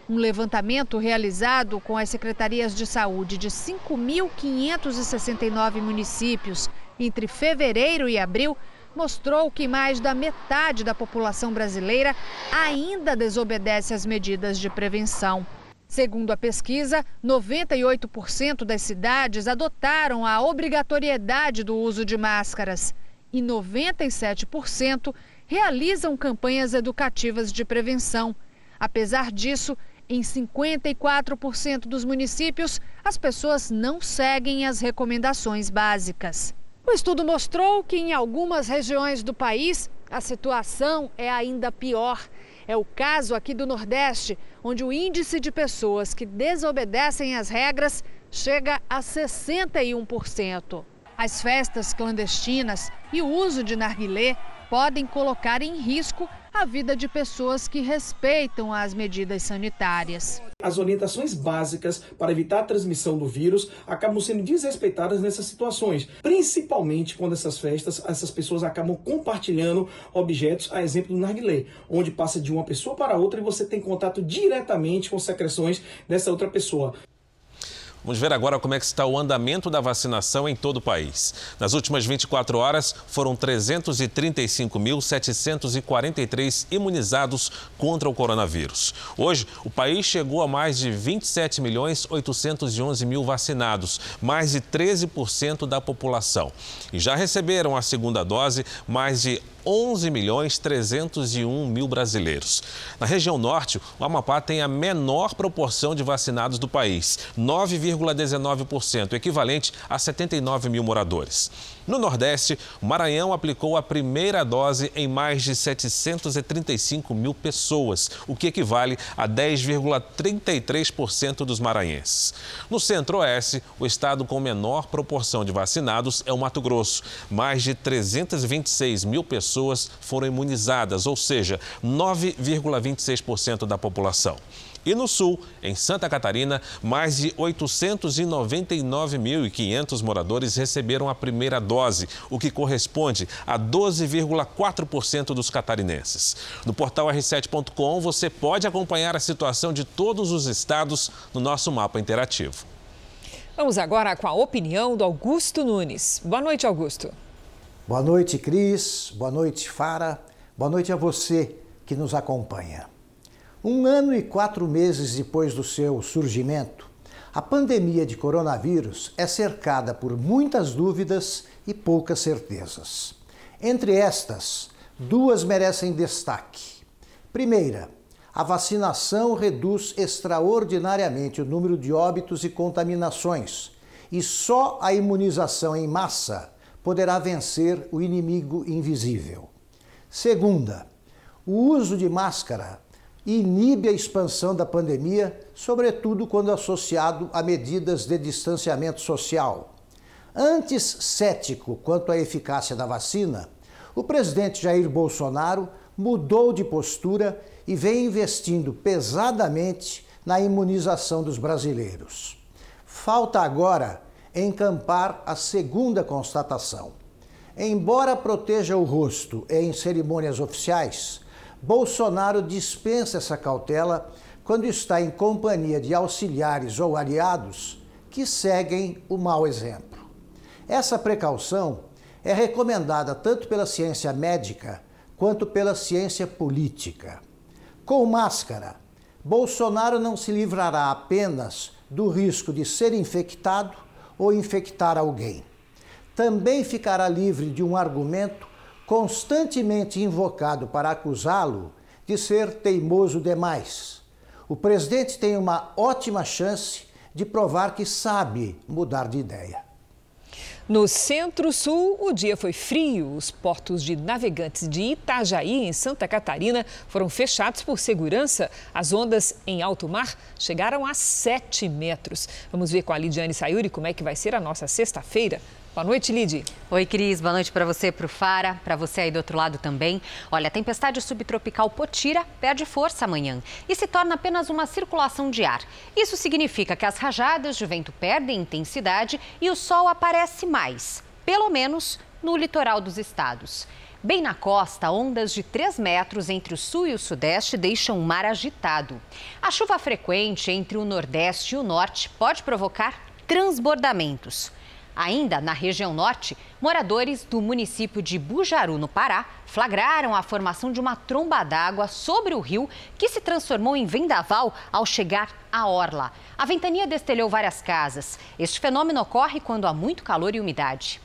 Um levantamento realizado com as secretarias de saúde de 5.569 municípios entre fevereiro e abril mostrou que mais da metade da população brasileira ainda desobedece às medidas de prevenção. Segundo a pesquisa, 98% das cidades adotaram a obrigatoriedade do uso de máscaras e 97% realizam campanhas educativas de prevenção. Apesar disso, em 54% dos municípios, as pessoas não seguem as recomendações básicas. O estudo mostrou que em algumas regiões do país a situação é ainda pior. É o caso aqui do Nordeste, onde o índice de pessoas que desobedecem às regras chega a 61%. As festas clandestinas e o uso de narguilé podem colocar em risco a vida de pessoas que respeitam as medidas sanitárias. As orientações básicas para evitar a transmissão do vírus acabam sendo desrespeitadas nessas situações, principalmente quando essas festas, essas pessoas acabam compartilhando objetos, a exemplo do narguilé, onde passa de uma pessoa para outra e você tem contato diretamente com secreções dessa outra pessoa. Vamos ver agora como é que está o andamento da vacinação em todo o país. Nas últimas 24 horas, foram 335.743 imunizados contra o coronavírus. Hoje, o país chegou a mais de 27 milhões 811 mil vacinados, mais de 13% da população. E já receberam a segunda dose mais de 11 milhões 301 mil brasileiros. Na região norte, o Amapá tem a menor proporção de vacinados do país, 9,19%, equivalente a 79 mil moradores. No Nordeste, o Maranhão aplicou a primeira dose em mais de 735 mil pessoas, o que equivale a 10,33% dos maranhenses. No Centro-Oeste, o estado com menor proporção de vacinados é o Mato Grosso. Mais de 326 mil pessoas foram imunizadas, ou seja, 9,26% da população. E no sul, em Santa Catarina, mais de 899.500 moradores receberam a primeira dose, o que corresponde a 12,4% dos catarinenses. No portal r7.com você pode acompanhar a situação de todos os estados no nosso mapa interativo. Vamos agora com a opinião do Augusto Nunes. Boa noite, Augusto. Boa noite, Cris. Boa noite, Fara. Boa noite a você que nos acompanha. Um ano e quatro meses depois do seu surgimento, a pandemia de coronavírus é cercada por muitas dúvidas e poucas certezas. Entre estas, duas merecem destaque. Primeira, a vacinação reduz extraordinariamente o número de óbitos e contaminações, e só a imunização em massa poderá vencer o inimigo invisível. Segunda, o uso de máscara inibe a expansão da pandemia, sobretudo quando associado a medidas de distanciamento social. Antes cético quanto à eficácia da vacina, o presidente Jair Bolsonaro mudou de postura e vem investindo pesadamente na imunização dos brasileiros. Falta agora encampar a segunda constatação. Embora proteja o rosto em cerimônias oficiais, Bolsonaro dispensa essa cautela quando está em companhia de auxiliares ou aliados que seguem o mau exemplo. Essa precaução é recomendada tanto pela ciência médica quanto pela ciência política. Com máscara, Bolsonaro não se livrará apenas do risco de ser infectado ou infectar alguém. Também ficará livre de um argumento constantemente invocado para acusá-lo de ser teimoso demais. O presidente tem uma ótima chance de provar que sabe mudar de ideia. No centro-sul, o dia foi frio. Os portos de navegantes de Itajaí, em Santa Catarina, foram fechados por segurança. As ondas em alto mar chegaram a 7 metros. Vamos ver com a Lidiane Sayuri como é que vai ser a nossa sexta-feira. Boa noite, Lid. Oi, Cris. Boa noite para você, para o Fara, para você aí do outro lado também. Olha, a tempestade subtropical Potira perde força amanhã e se torna apenas uma circulação de ar. Isso significa que as rajadas de vento perdem intensidade e o sol aparece mais, pelo menos no litoral dos estados. Bem na costa, ondas de 3 metros entre o sul e o sudeste deixam o mar agitado. A chuva frequente entre o nordeste e o norte pode provocar transbordamentos. Ainda na região norte, moradores do município de Bujaru, no Pará, flagraram a formação de uma tromba d'água sobre o rio que se transformou em vendaval ao chegar à orla. A ventania destelhou várias casas. Este fenômeno ocorre quando há muito calor e umidade.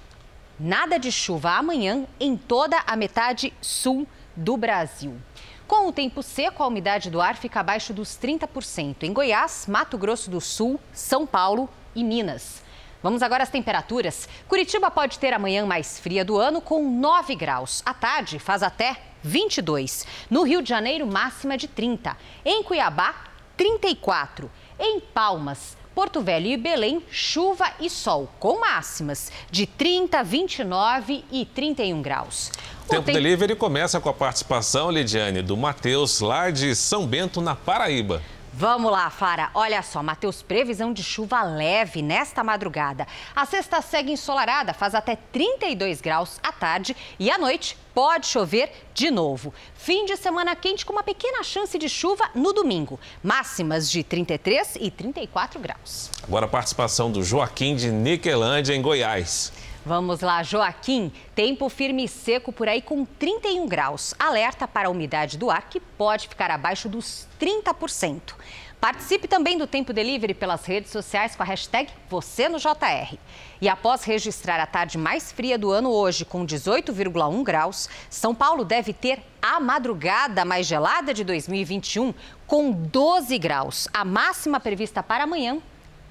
Nada de chuva amanhã em toda a metade sul do Brasil. Com o tempo seco, a umidade do ar fica abaixo dos 30% em Goiás, Mato Grosso do Sul, São Paulo e Minas. Vamos agora às temperaturas. Curitiba pode ter a manhã mais fria do ano com 9 graus. À tarde faz até 22. No Rio de Janeiro, máxima de 30. Em Cuiabá, 34. Em Palmas, Porto Velho e Belém, chuva e sol, com máximas de 30, 29 e 31 graus. O Tempo tem... Delivery começa com a participação, Lidiane, do Matheus, lá de São Bento, na Paraíba. Vamos lá, Fara. Olha só, Matheus, previsão de chuva leve nesta madrugada. A sexta segue ensolarada, faz até 32 graus à tarde e à noite pode chover de novo. Fim de semana quente com uma pequena chance de chuva no domingo. Máximas de 33 e 34 graus. Agora a participação do Joaquim de Niquelândia, em Goiás. Vamos lá, Joaquim. Tempo firme e seco por aí com 31 graus. Alerta para a umidade do ar que pode ficar abaixo dos 30%. Participe também do Tempo Delivery pelas redes sociais com a hashtag Você no JR. E após registrar a tarde mais fria do ano hoje, com 18,1 graus, São Paulo deve ter a madrugada mais gelada de 2021, com 12 graus. A máxima prevista para amanhã,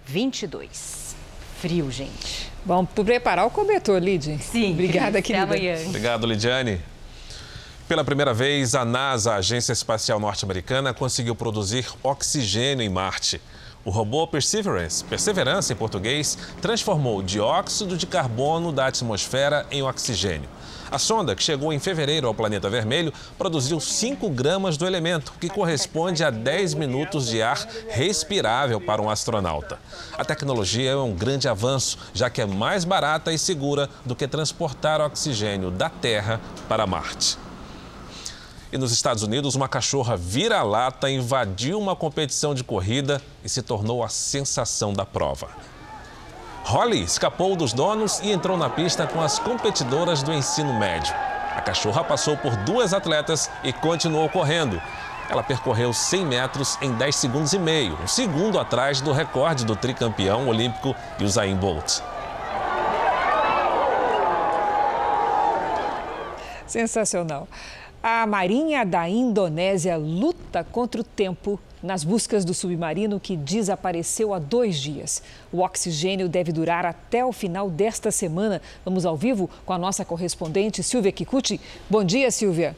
22. Frio, gente. Vamos preparar o cobertor, Lid. Sim. Obrigada, querida. Até amanhã. Obrigado, Lidiane. Pela primeira vez, a NASA, a Agência Espacial Norte-Americana, conseguiu produzir oxigênio em Marte. O robô Perseverance, Perseverança em português, transformou dióxido de carbono da atmosfera em oxigênio. A sonda, que chegou em fevereiro ao planeta vermelho, produziu 5 gramas do elemento, que corresponde a 10 minutos de ar respirável para um astronauta. A tecnologia é um grande avanço, já que é mais barata e segura do que transportar oxigênio da Terra para Marte. E nos Estados Unidos, uma cachorra vira-lata invadiu uma competição de corrida e se tornou a sensação da prova. Holly escapou dos donos e entrou na pista com as competidoras do ensino médio. A cachorra passou por duas atletas e continuou correndo. Ela percorreu 100 metros em 10 segundos e meio, um segundo atrás do recorde do tricampeão olímpico Usain Bolt. Sensacional. A Marinha da Indonésia luta contra o tempo nas buscas do submarino que desapareceu há dois dias. O oxigênio deve durar até o final desta semana. Vamos ao vivo com a nossa correspondente Silvia Kikuchi. Bom dia, Silvia.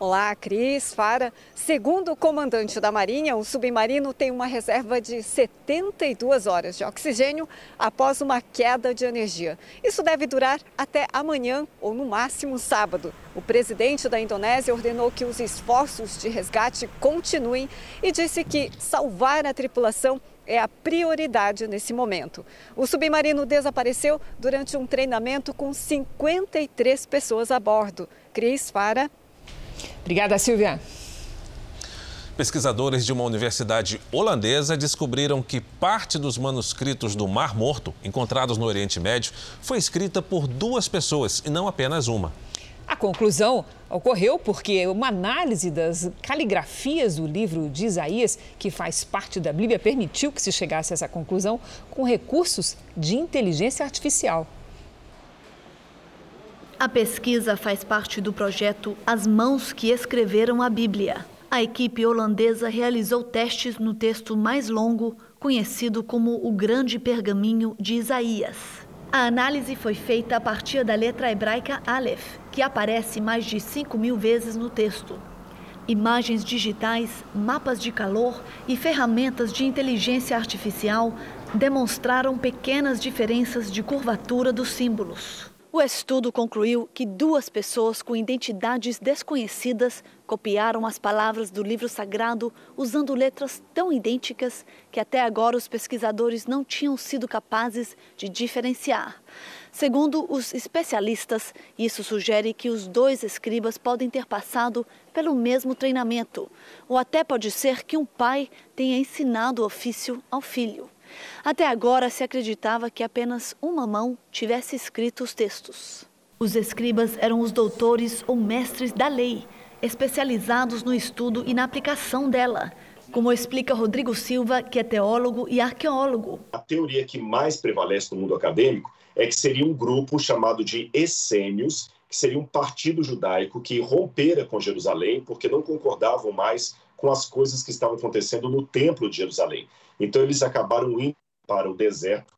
Olá, Cris, Fara. Segundo o comandante da Marinha, o submarino tem uma reserva de 72 horas de oxigênio após uma queda de energia. Isso deve durar até amanhã ou no máximo sábado. O presidente da Indonésia ordenou que os esforços de resgate continuem e disse que salvar a tripulação é a prioridade nesse momento. O submarino desapareceu durante um treinamento com 53 pessoas a bordo. Cris Fara. Obrigada, Silvia. Pesquisadores de uma universidade holandesa descobriram que parte dos manuscritos do Mar Morto, encontrados no Oriente Médio, foi escrita por duas pessoas e não apenas uma. A conclusão ocorreu porque uma análise das caligrafias do livro de Isaías, que faz parte da Bíblia, permitiu que se chegasse a essa conclusão com recursos de inteligência artificial. A pesquisa faz parte do projeto As Mãos que Escreveram a Bíblia. A equipe holandesa realizou testes no texto mais longo, conhecido como o Grande Pergaminho de Isaías. A análise foi feita a partir da letra hebraica Aleph, que aparece mais de 5 mil vezes no texto. Imagens digitais, mapas de calor e ferramentas de inteligência artificial demonstraram pequenas diferenças de curvatura dos símbolos. O estudo concluiu que duas pessoas com identidades desconhecidas copiaram as palavras do livro sagrado usando letras tão idênticas que até agora os pesquisadores não tinham sido capazes de diferenciar. Segundo os especialistas, isso sugere que os dois escribas podem ter passado pelo mesmo treinamento, ou até pode ser que um pai tenha ensinado o ofício ao filho. Até agora se acreditava que apenas uma mão tivesse escrito os textos. Os escribas eram os doutores ou mestres da lei, especializados no estudo e na aplicação dela, como explica Rodrigo Silva, que é teólogo e arqueólogo. A teoria que mais prevalece no mundo acadêmico é que seria um grupo chamado de essênios, que seria um partido judaico que rompera com Jerusalém porque não concordavam mais com as coisas que estavam acontecendo no Templo de Jerusalém. Então eles acabaram indo para o deserto,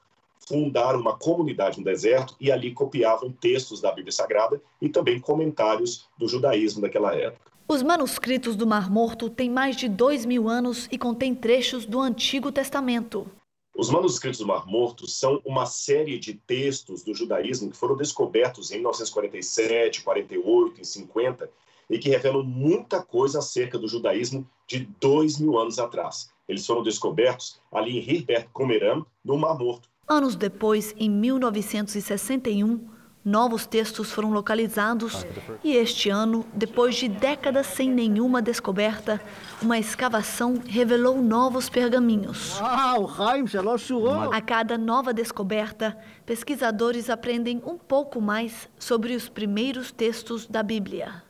fundaram uma comunidade no deserto e ali copiavam textos da Bíblia Sagrada e também comentários do judaísmo daquela época. Os manuscritos do Mar Morto têm mais de dois mil anos e contêm trechos do Antigo Testamento. Os manuscritos do Mar Morto são uma série de textos do judaísmo que foram descobertos em 1947, 48 e 50 e que revelam muita coisa acerca do judaísmo de dois mil anos atrás. Eles foram descobertos ali em Herbert Comeram, no Mar Morto. Anos depois, em 1961, Novos textos foram localizados e este ano, depois de décadas sem nenhuma descoberta, uma escavação revelou novos pergaminhos. A cada nova descoberta, pesquisadores aprendem um pouco mais sobre os primeiros textos da Bíblia.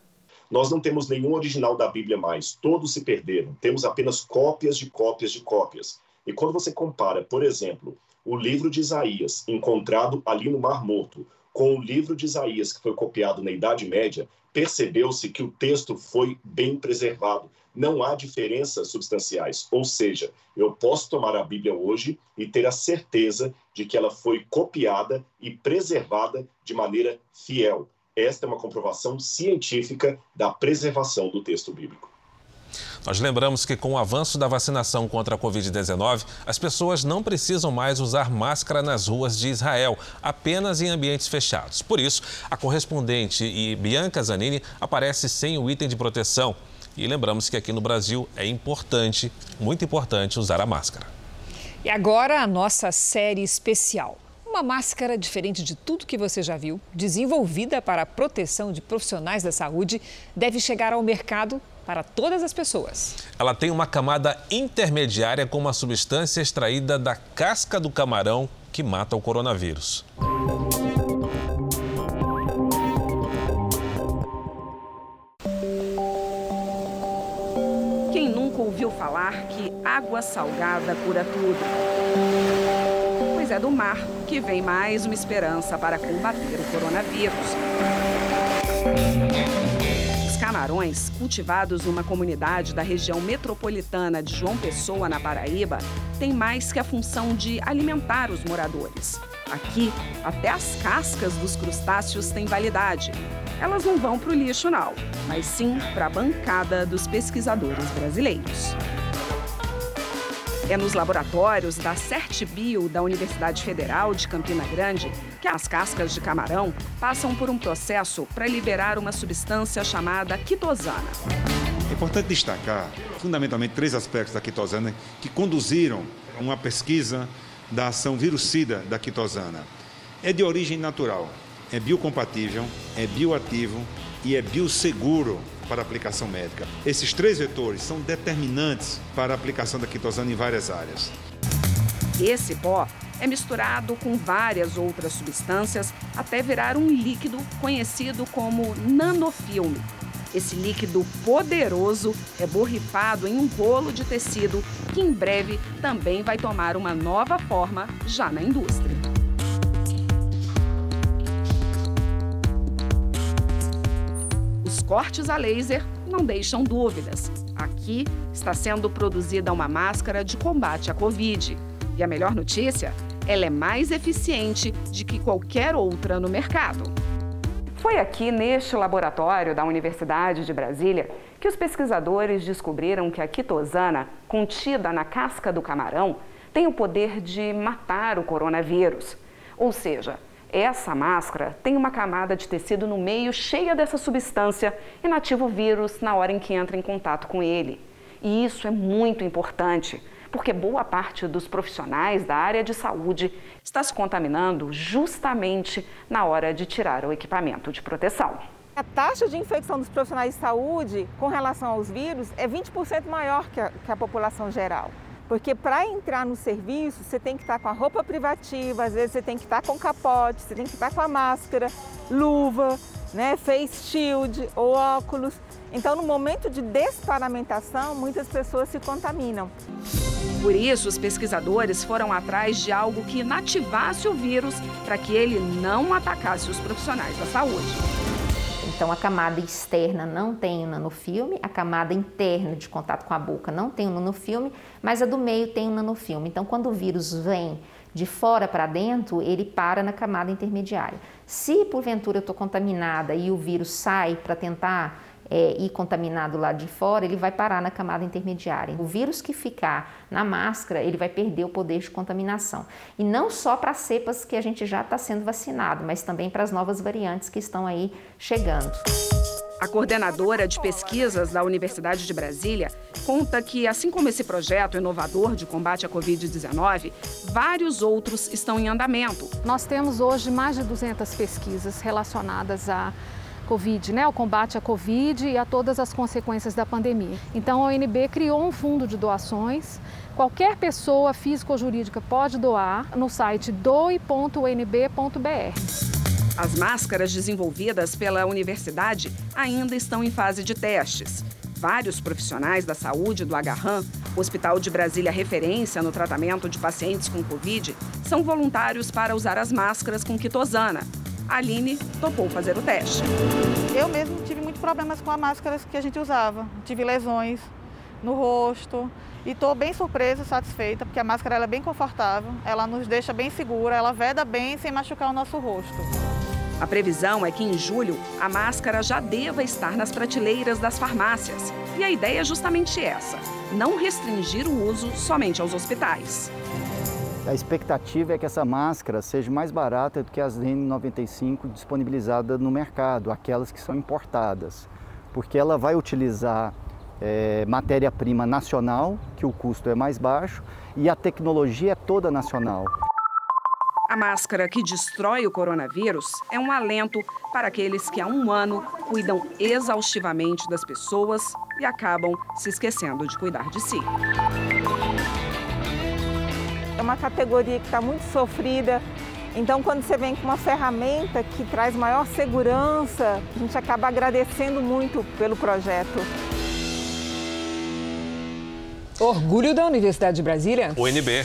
Nós não temos nenhum original da Bíblia mais, todos se perderam. Temos apenas cópias de cópias de cópias. E quando você compara, por exemplo, o livro de Isaías, encontrado ali no Mar Morto, com o livro de Isaías, que foi copiado na Idade Média, percebeu-se que o texto foi bem preservado. Não há diferenças substanciais. Ou seja, eu posso tomar a Bíblia hoje e ter a certeza de que ela foi copiada e preservada de maneira fiel. Esta é uma comprovação científica da preservação do texto bíblico. Nós lembramos que com o avanço da vacinação contra a Covid-19, as pessoas não precisam mais usar máscara nas ruas de Israel, apenas em ambientes fechados. Por isso, a correspondente e Bianca Zanini aparece sem o item de proteção. E lembramos que aqui no Brasil é importante, muito importante, usar a máscara. E agora a nossa série especial. Uma máscara diferente de tudo que você já viu, desenvolvida para a proteção de profissionais da saúde, deve chegar ao mercado para todas as pessoas. Ela tem uma camada intermediária com uma substância extraída da casca do camarão que mata o coronavírus. Quem nunca ouviu falar que água salgada cura tudo? É do mar que vem mais uma esperança para combater o coronavírus camarões, cultivados numa comunidade da região metropolitana de João Pessoa, na Paraíba, têm mais que a função de alimentar os moradores. Aqui, até as cascas dos crustáceos têm validade. Elas não vão para o lixo, não, mas sim para a bancada dos pesquisadores brasileiros. É nos laboratórios da CertBio da Universidade Federal de Campina Grande que as cascas de camarão passam por um processo para liberar uma substância chamada quitosana. É importante destacar, fundamentalmente, três aspectos da quitosana que conduziram a uma pesquisa da ação virucida da quitosana. É de origem natural, é biocompatível, é bioativo e é bioseguro para aplicação médica. Esses três vetores são determinantes para a aplicação da quitosana em várias áreas. Esse pó é misturado com várias outras substâncias até virar um líquido conhecido como nanofilme. Esse líquido poderoso é borrifado em um rolo de tecido que em breve também vai tomar uma nova forma já na indústria. Cortes a laser não deixam dúvidas. Aqui está sendo produzida uma máscara de combate à Covid. E a melhor notícia? Ela é mais eficiente de que qualquer outra no mercado. Foi aqui neste laboratório da Universidade de Brasília que os pesquisadores descobriram que a quitosana, contida na casca do camarão, tem o poder de matar o coronavírus. Ou seja, essa máscara tem uma camada de tecido no meio cheia dessa substância inativa o vírus na hora em que entra em contato com ele. E isso é muito importante, porque boa parte dos profissionais da área de saúde está se contaminando justamente na hora de tirar o equipamento de proteção. A taxa de infecção dos profissionais de saúde com relação aos vírus é 20% maior que a, que a população geral. Porque para entrar no serviço, você tem que estar com a roupa privativa, às vezes você tem que estar com capote, você tem que estar com a máscara, luva, né, face shield ou óculos. Então, no momento de desparamentação, muitas pessoas se contaminam. Por isso, os pesquisadores foram atrás de algo que inativasse o vírus para que ele não atacasse os profissionais da saúde. Então, a camada externa não tem o nanofilme, a camada interna de contato com a boca não tem o nanofilme, mas a do meio tem o nanofilme. Então, quando o vírus vem de fora para dentro, ele para na camada intermediária. Se porventura eu estou contaminada e o vírus sai para tentar é, ir contaminado lá de fora, ele vai parar na camada intermediária. O vírus que ficar na máscara, ele vai perder o poder de contaminação. E não só para cepas que a gente já está sendo vacinado, mas também para as novas variantes que estão aí chegando. A coordenadora de pesquisas da Universidade de Brasília conta que, assim como esse projeto inovador de combate à Covid-19, vários outros estão em andamento. Nós temos hoje mais de 200 pesquisas relacionadas a Covid, né, combate à Covid e a todas as consequências da pandemia. Então, a ONB criou um fundo de doações. Qualquer pessoa física ou jurídica pode doar no site doe.unb.br. As máscaras desenvolvidas pela universidade ainda estão em fase de testes. Vários profissionais da saúde do Agarram, Hospital de Brasília referência no tratamento de pacientes com Covid, são voluntários para usar as máscaras com quitosana, a Aline topou fazer o teste. Eu mesmo tive muitos problemas com as máscaras que a gente usava. Tive lesões no rosto e estou bem surpresa, satisfeita, porque a máscara é bem confortável, ela nos deixa bem segura, ela veda bem sem machucar o nosso rosto. A previsão é que em julho a máscara já deva estar nas prateleiras das farmácias. E a ideia é justamente essa: não restringir o uso somente aos hospitais. A expectativa é que essa máscara seja mais barata do que as N95 disponibilizadas no mercado, aquelas que são importadas, porque ela vai utilizar é, matéria-prima nacional, que o custo é mais baixo, e a tecnologia é toda nacional. A máscara que destrói o coronavírus é um alento para aqueles que há um ano cuidam exaustivamente das pessoas e acabam se esquecendo de cuidar de si uma categoria que está muito sofrida. Então, quando você vem com uma ferramenta que traz maior segurança, a gente acaba agradecendo muito pelo projeto. Orgulho da Universidade de Brasília. UNB.